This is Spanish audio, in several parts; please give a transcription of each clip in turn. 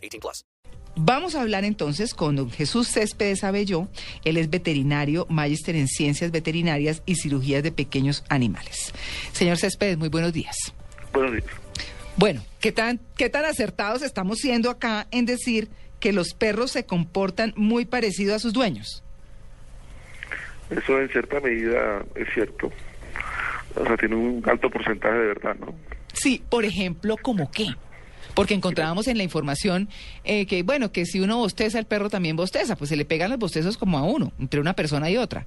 18 plus. Vamos a hablar entonces con don Jesús Céspedes Abelló. Él es veterinario, magíster en ciencias veterinarias y cirugías de pequeños animales. Señor Céspedes, muy buenos días. Buenos días. Bueno, ¿qué tan, qué tan acertados estamos siendo acá en decir que los perros se comportan muy parecido a sus dueños? Eso en cierta medida es cierto. O sea, tiene un alto porcentaje de verdad, ¿no? Sí, por ejemplo, ¿como qué? Porque encontrábamos en la información eh, que, bueno, que si uno bosteza, el perro también bosteza, pues se le pegan los bostezos como a uno, entre una persona y otra.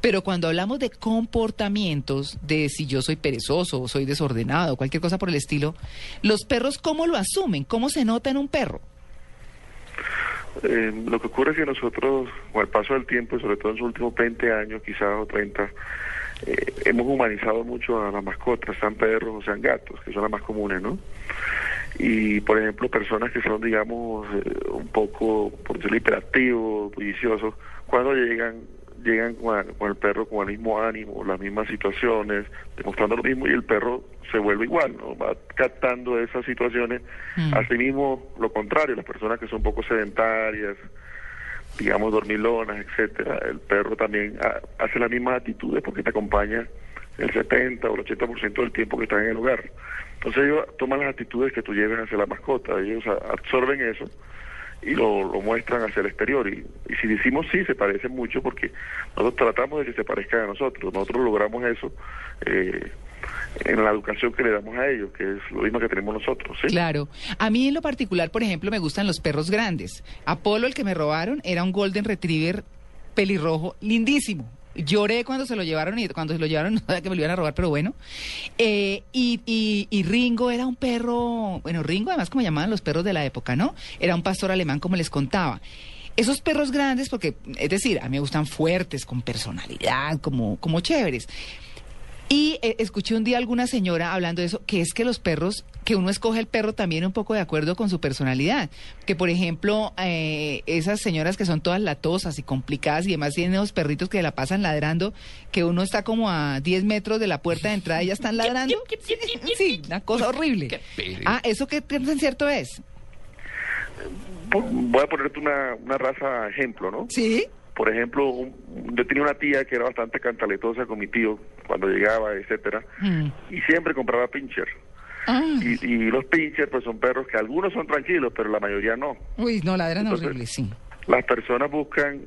Pero cuando hablamos de comportamientos, de si yo soy perezoso o soy desordenado, cualquier cosa por el estilo, los perros, ¿cómo lo asumen? ¿Cómo se nota en un perro? Eh, lo que ocurre es que nosotros, con el paso del tiempo, sobre todo en los últimos 20 años, quizás o 30, eh, hemos humanizado mucho a las mascotas, sean perros o sean gatos, que son las más comunes, ¿no? Y, por ejemplo, personas que son, digamos, eh, un poco, por decirlo, hiperactivos, bulliciosos, cuando llegan llegan con, con, el perro con el mismo ánimo, las mismas situaciones, demostrando lo mismo y el perro se vuelve igual, ¿no? Va captando esas situaciones. Mm. Asimismo, lo contrario, las personas que son un poco sedentarias, digamos dormilonas, etcétera, el perro también ha- hace las mismas actitudes porque te acompaña el 70 o el 80% del tiempo que estás en el hogar. Entonces ellos toman las actitudes que tú lleves hacia la mascota, ellos absorben eso y lo, lo muestran hacia el exterior. Y, si decimos sí, se parecen mucho porque nosotros tratamos de que se parezcan a nosotros. Nosotros logramos eso eh, en la educación que le damos a ellos, que es lo mismo que tenemos nosotros. Claro. A mí en lo particular, por ejemplo, me gustan los perros grandes. Apolo, el que me robaron, era un Golden Retriever pelirrojo, lindísimo. Lloré cuando se lo llevaron y cuando se lo llevaron no sabía que me lo iban a robar, pero bueno. Eh, y, y, y Ringo era un perro, bueno, Ringo además como llamaban los perros de la época, ¿no? Era un pastor alemán como les contaba. Esos perros grandes, porque, es decir, a mí me gustan fuertes, con personalidad, como, como chéveres. Y eh, escuché un día alguna señora hablando de eso, que es que los perros, que uno escoge el perro también un poco de acuerdo con su personalidad. Que por ejemplo, eh, esas señoras que son todas latosas y complicadas y demás tienen esos perritos que la pasan ladrando, que uno está como a 10 metros de la puerta de entrada y ya están ladrando. Sí, una cosa horrible. Ah, ¿eso qué tan cierto es? Voy a ponerte una, una raza ejemplo, ¿no? Sí. Por ejemplo, un- yo tenía una tía que era bastante cantaletosa con mi tío cuando llegaba, etcétera, Mm. y siempre compraba pincher. Y, y los pincher pues son perros que algunos son tranquilos, pero la mayoría no. uy, no, ladran Entonces- horrible, sí. Las personas buscan,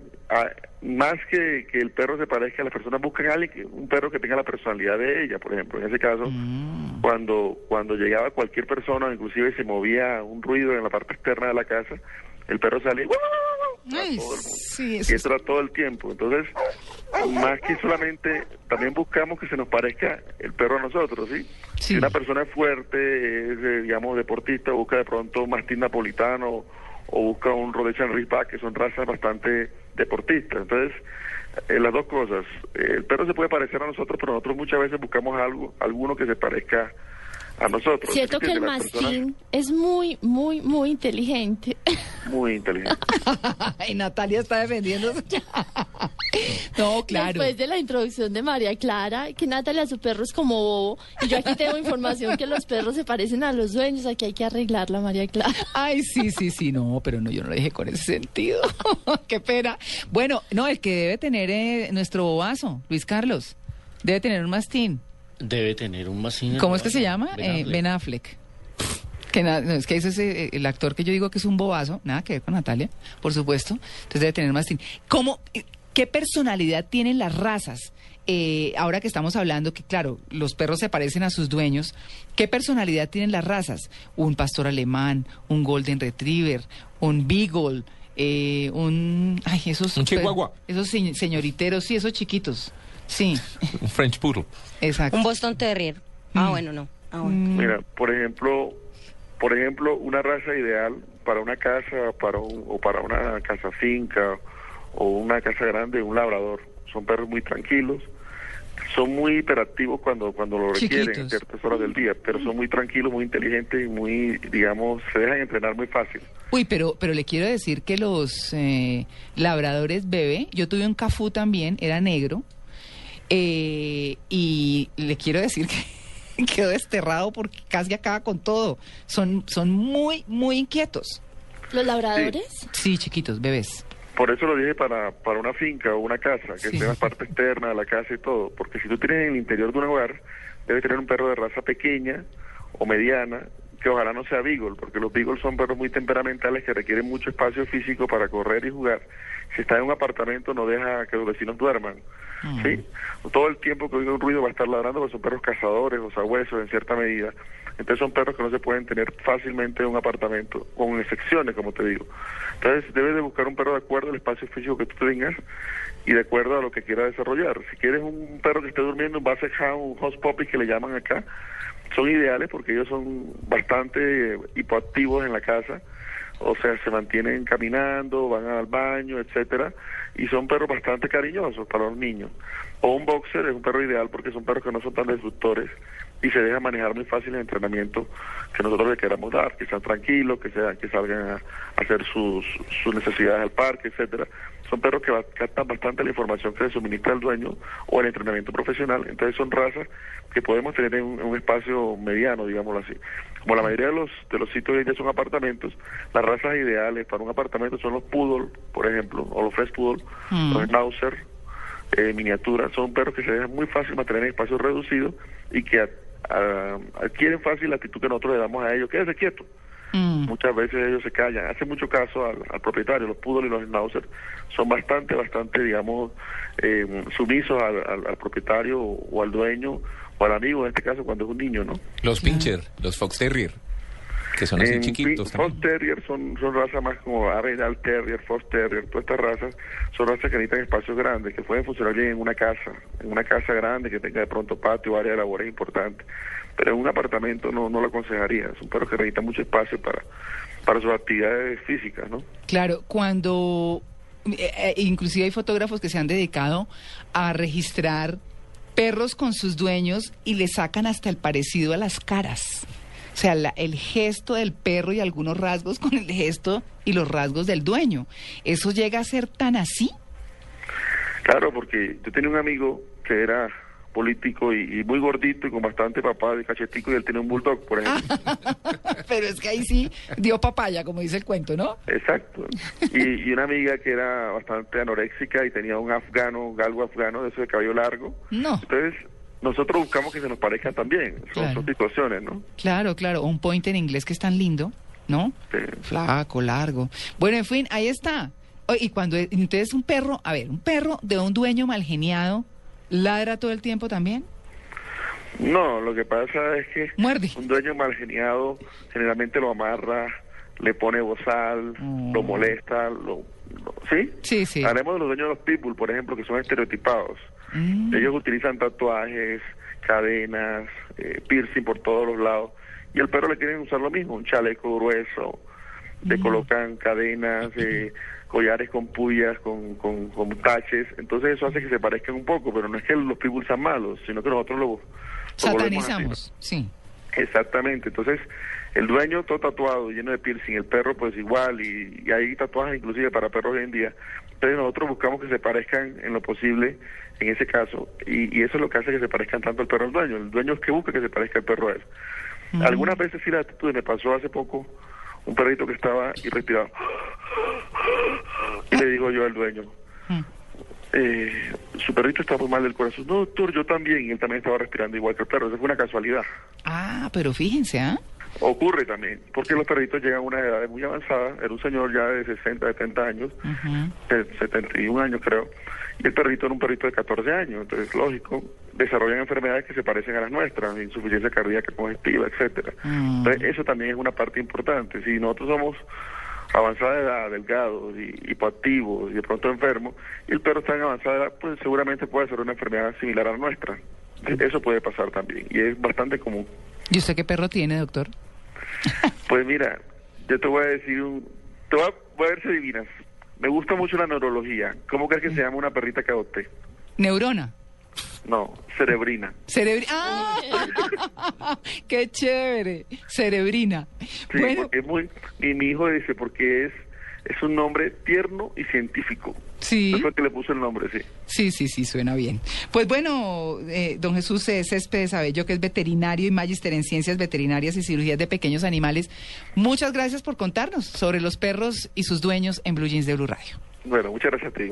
más que que el perro se parezca, las personas buscan a alguien, un perro que tenga la personalidad de ella, por ejemplo. En ese caso, Mm. cuando cuando llegaba cualquier persona, inclusive se movía un ruido en la parte externa de la casa, el perro salía ¡guau, guau! a Ay, todo el mundo. sí, y eso eso era todo el tiempo. Entonces, más que solamente, también buscamos que se nos parezca el perro a nosotros, ¿sí? Sí. Si una persona es fuerte, es, eh, digamos, deportista, busca de pronto un mastín napolitano o busca un Rhodesian Ridgeback, que son razas bastante deportistas. Entonces, eh, las dos cosas. Eh, el perro se puede parecer a nosotros, pero nosotros muchas veces buscamos algo, alguno que se parezca a nosotros. Siento que el mastín es muy, muy, muy inteligente. Muy inteligente. Ay, Natalia está defendiéndose. no, claro. Después de la introducción de María Clara, que Natalia, su perro es como bobo. Y yo aquí tengo información que los perros se parecen a los dueños. Aquí hay que arreglarla, María Clara. Ay, sí, sí, sí, no, pero no, yo no lo dije con ese sentido. Qué pena. Bueno, no, el que debe tener eh, nuestro bobazo, Luis Carlos, debe tener un mastín. Debe tener un mastín. ¿Cómo es que se llama? Ben Eh, Affleck. Ben Affleck. Que na- no, es que ese es eh, el actor que yo digo que es un bobazo, nada que ver con Natalia, por supuesto. Entonces debe tener mastín. ¿Cómo, eh, ¿Qué personalidad tienen las razas? Eh, ahora que estamos hablando que, claro, los perros se parecen a sus dueños, ¿qué personalidad tienen las razas? Un pastor alemán, un golden retriever, un beagle, eh, un... Ay, esos... Un chihuahua. Esos se- señoriteros, sí, esos chiquitos. Sí, Un French Poodle. exacto. Un Boston Terrier. Ah, Mm. bueno, no. Ah, bueno. Mm, Mira, por ejemplo, por ejemplo, una raza ideal para una casa para un, o para una casa finca o una casa grande, un labrador. Son perros muy tranquilos, son muy hiperactivos cuando cuando lo requieren en ciertas horas del día, pero son muy tranquilos, muy inteligentes y muy, digamos, se dejan entrenar muy fácil. Uy, pero, pero le quiero decir que los eh, labradores bebé, yo tuve un cafú también, era negro, eh, y le quiero decir que quedó desterrado porque casi acaba con todo. Son, son muy, muy inquietos. ¿Los labradores? Sí, chiquitos, bebés. Por eso lo dije para, para una finca o una casa, que Sí. sea la parte externa de la casa y todo. Porque si tú tienes en el interior de un hogar, debes tener un perro de raza pequeña o mediana, que ojalá no sea beagle, porque los beagles son perros muy temperamentales que requieren mucho espacio físico para correr y jugar. Si está en un apartamento, no deja que los vecinos duerman. ¿sí? Todo el tiempo que oiga un ruido va a estar ladrando, porque son perros cazadores o sabuesos en cierta medida. Entonces son perros que no se pueden tener fácilmente en un apartamento, con excepciones, como te digo. Entonces debes de buscar un perro de acuerdo al espacio físico que tú tengas y de acuerdo a lo que quiera desarrollar. Si quieres un perro que esté durmiendo, un Basset Hound, un House Puppy que le llaman acá, son ideales porque ellos son bastante hipoactivos en la casa, o sea, se mantienen caminando, van al baño, etcétera, y son perros bastante cariñosos para los niños. O un boxer es un perro ideal porque son perros que no son tan destructores y se dejan manejar muy fácil en entrenamiento que nosotros le queramos dar, que sean tranquilos, que sean, que salgan a, hacer sus, sus necesidades al parque, etcétera. Son perros que captan bastante la información que le suministra el dueño o el entrenamiento profesional. Entonces son razas que podemos tener en un, en un espacio mediano, digámoslo así. Como la mayoría de los de los sitios hoy en día son apartamentos, las razas ideales para un apartamento son los poodle, por ejemplo, o los fresh poodle, Mm. los schnauzer, eh, miniatura, son perros que se dejan muy fácil mantener en espacios reducidos y que a- adquieren fácil la actitud que nosotros le damos a ellos, quédese quieto. Mm. Muchas veces ellos se callan, hace mucho caso al, al propietario, los poodle y los schnauzer son bastante, bastante, digamos, eh, sumisos al, al- al propietario o, o al dueño o al amigo, en este caso cuando es un niño, ¿no? Los Pincher, los Fox Terrier, que son así En chiquitos. Fox. Terrier son, son razas más como Arenal Terrier, Fox Terrier, todas estas razas son razas que necesitan espacios grandes, que pueden funcionar bien en una casa, en una casa grande que tenga de pronto patio, área de labores importante. Pero en un apartamento no, no lo aconsejaría, son perros que necesitan mucho espacio para, para sus actividades físicas, ¿no? Claro, cuando eh, eh, inclusive hay fotógrafos que se han dedicado a registrar perros con sus dueños y le sacan hasta el parecido a las caras. O sea, la- el gesto del perro y algunos rasgos con el gesto y los rasgos del dueño. ¿Eso llega a ser tan así? Claro, porque yo tenía un amigo que era político y, y muy gordito y con bastante papá de cachetico y él tiene un bulldog, por ejemplo. Pero es que ahí sí dio papaya, como dice el cuento, ¿no? Exacto. Y, y una amiga que era bastante anoréxica y tenía un afgano, galgo afgano, de eso de cabello largo. No. Entonces, nosotros buscamos que se nos parezcan también. Son, Claro. son situaciones, ¿no? Claro, claro. Un point en inglés que es tan lindo, ¿no? Sí. Flaco, largo. Bueno, en fin, ahí está. Oh, y cuando entonces un perro, a ver, un perro de un dueño mal geniado, ladra todo el tiempo también. No, lo que pasa es que Muerde. un dueño mal geniado generalmente lo amarra, le pone bozal, lo molesta, lo, lo- ¿sí? Sí, sí. Hablemos de los dueños de los pitbull, por ejemplo, que son estereotipados. Mm. Ellos utilizan tatuajes, cadenas, eh, piercing por todos los lados. Y al perro le quieren usar lo mismo, un chaleco grueso, le Mm. colocan cadenas, eh, collares con puyas, con, con, con taches. Entonces eso hace que se parezcan un poco, pero no es que los pitbull sean malos, sino que nosotros lo, lo volvemos así. Satanizamos, sí. Exactamente, entonces el dueño todo tatuado, lleno de piercing, el perro pues igual, y, y hay tatuajes inclusive para perros hoy en día. Entonces nosotros buscamos que se parezcan en lo posible en ese caso, y, y eso es lo que hace que se parezcan tanto el perro al dueño. El dueño es que busca que se parezca el perro a él. Algunas veces sí la actitud, me pasó hace poco un perrito que estaba y respiraba. Y le digo yo al dueño, Mm. eh, su perrito está muy mal del corazón. No, doctor, yo también. Él también estaba respirando igual que el perro. Eso fue una casualidad. Ah, pero fíjense, ¿ah? Ocurre también, porque los perritos llegan a una edad muy avanzada. Era un señor ya de 60, 70 años, Ujú. de 71 años creo, y el perrito era un perrito de 14 años. Entonces, lógico, desarrollan enfermedades que se parecen a las nuestras, insuficiencia cardíaca congestiva, etcétera. Mm. Entonces, eso también es una parte importante. Si nosotros somos avanzada edad, delgados y hipoactivos y de pronto enfermos, y el perro está en avanzada edad, pues seguramente puede ser una enfermedad similar a la nuestra. Eso puede pasar también, y es bastante común. ¿Y usted qué perro tiene, doctor? Pues mira, Yo te voy a decir un... Te voy a, voy a ver si adivinas. Me gusta mucho la neurología. ¿Cómo crees que se llama una perrita que adopté? Neurona. No, cerebrina. Cerebri ¡Ah! ¡Qué chévere! Cerebrina. Sí, bueno, es muy... Mi, mi hijo dice porque es, es un nombre tierno y científico. sí. Eso que le puso el nombre, sí. Sí, sí, sí, suena bien. Pues bueno, eh, don Jesús Céspedes Abello, que es veterinario y magíster en ciencias veterinarias y cirugías de pequeños animales, muchas gracias por contarnos sobre los perros y sus dueños en Blue Jeans de Blue Radio. Bueno, muchas gracias a ti.